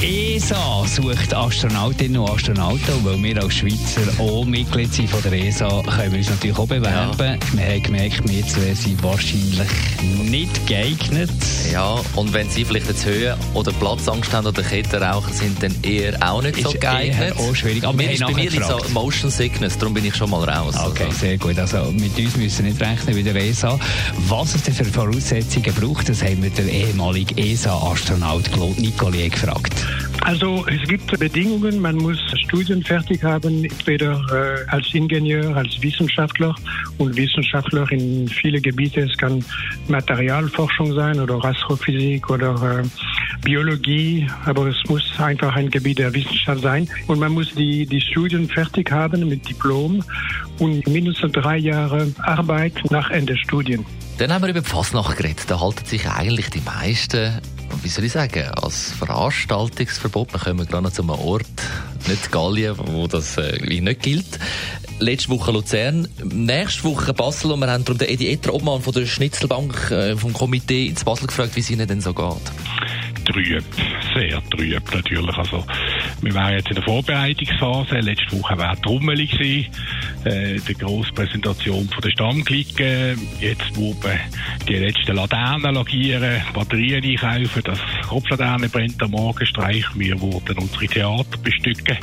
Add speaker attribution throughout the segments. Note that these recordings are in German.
Speaker 1: die ESA sucht Astronautinnen und Astronauten. Und weil wir als Schweizer auch Mitglied sind von der ESA, können wir uns natürlich auch bewerben. Ja. Wir haben gemerkt, wir zwei sind wahrscheinlich nicht geeignet.
Speaker 2: Ja, und wenn Sie vielleicht jetzt Höhe oder Platzangst haben oder Kettenraucher sind, dann eher auch nicht
Speaker 1: ist
Speaker 2: so geeignet.
Speaker 1: Auch schwierig. Aber
Speaker 2: mir ist bei mir so Motion Sickness, darum bin ich schon mal raus.
Speaker 1: Okay, also. sehr gut. Also mit uns müssen wir nicht rechnen wie der ESA. Was es denn für Voraussetzungen braucht, das haben wir den ehemaligen ESA-Astronaut Claude Nicollet gefragt.
Speaker 3: Also es gibt Bedingungen, man muss Studien fertig haben, entweder äh, als Ingenieur, als Wissenschaftler und Wissenschaftler in viele Gebiete. Es kann Materialforschung sein oder Astrophysik oder äh, Biologie, aber es muss einfach ein Gebiet der Wissenschaft sein. Und man muss die, die Studien fertig haben mit Diplom und mindestens drei Jahre Arbeit nach Ende Studien.
Speaker 2: Dann haben wir über Fasnacht geredet. Da halten sich eigentlich die meisten wie soll ich sagen, als Veranstaltungsverbot, wir kommen gerade zu einem Ort, nicht Gallien, wo das äh, nicht gilt. Letzte Woche Luzern, nächste Woche Basel und wir haben darum den Edi Etter, Obmann von der Schnitzelbank äh, vom Komitee ins Basel gefragt, wie es Ihnen denn so geht
Speaker 4: trüb, sehr trüb natürlich. Also, wir waren jetzt in der Vorbereitungsphase. Letzte Woche war Trommeli gewesen, äh, die grosse Präsentation von der Stammklicke. Jetzt wurden die letzten Laternen lagieren, Batterien einkaufen, das Kopflaterne brennt am Morgenstreich. Wir wurden unsere Theater bestücken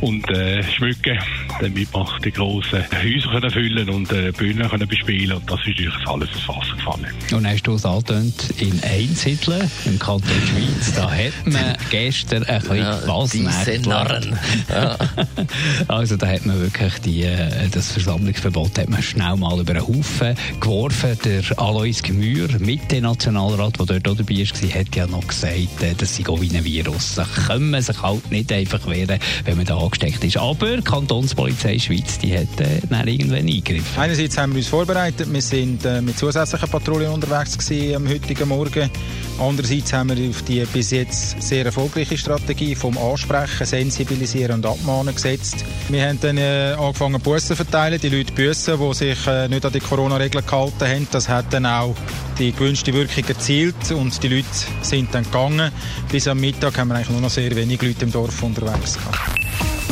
Speaker 4: und äh, schmücken, damit wir die grossen Häuser können füllen und äh, Bühnen können bespielen und das ist natürlich alles ins Wasser gefallen.
Speaker 1: Und hast du es angetönt in Einsiedeln im Kanton Schweiz, da hat man gestern ein bisschen ja, was
Speaker 2: Narren.
Speaker 1: Ja. also da hat man wirklich die, äh, das Versammlungsverbot hat man schnell mal über einen Haufen geworfen. Der Alois Gemür, Mitte-Nationalrat, der dort auch dabei war, hat ja noch gesagt, äh, das sei auch wie ein Virus. Da kann man sich halt nicht einfach wehren, wenn man da angesteckt ist. Aber die Kantonspolizei Schweiz, die hat äh, dann irgendwann eingegriffen.
Speaker 5: Einerseits haben wir uns vorbereitet. Wir sind äh, mit zusätzlichen Patrouillen unterwegs gewesen am heutigen Morgen. Andererseits haben wir auf die bis jetzt sehr erfolgreiche Strategie vom Ansprechen, Sensibilisieren und Abmahnen gesetzt. Wir haben dann äh, angefangen Bussen zu verteilen, die Leute Bussen, die sich äh, nicht an die Corona-Regeln gehalten haben. Das hat dann auch die gewünschte Wirkung erzielt und die Leute sind dann gegangen. Bis am Mittag haben wir eigentlich nur noch sehr wenig Leute im Dorf unterwegs gehabt.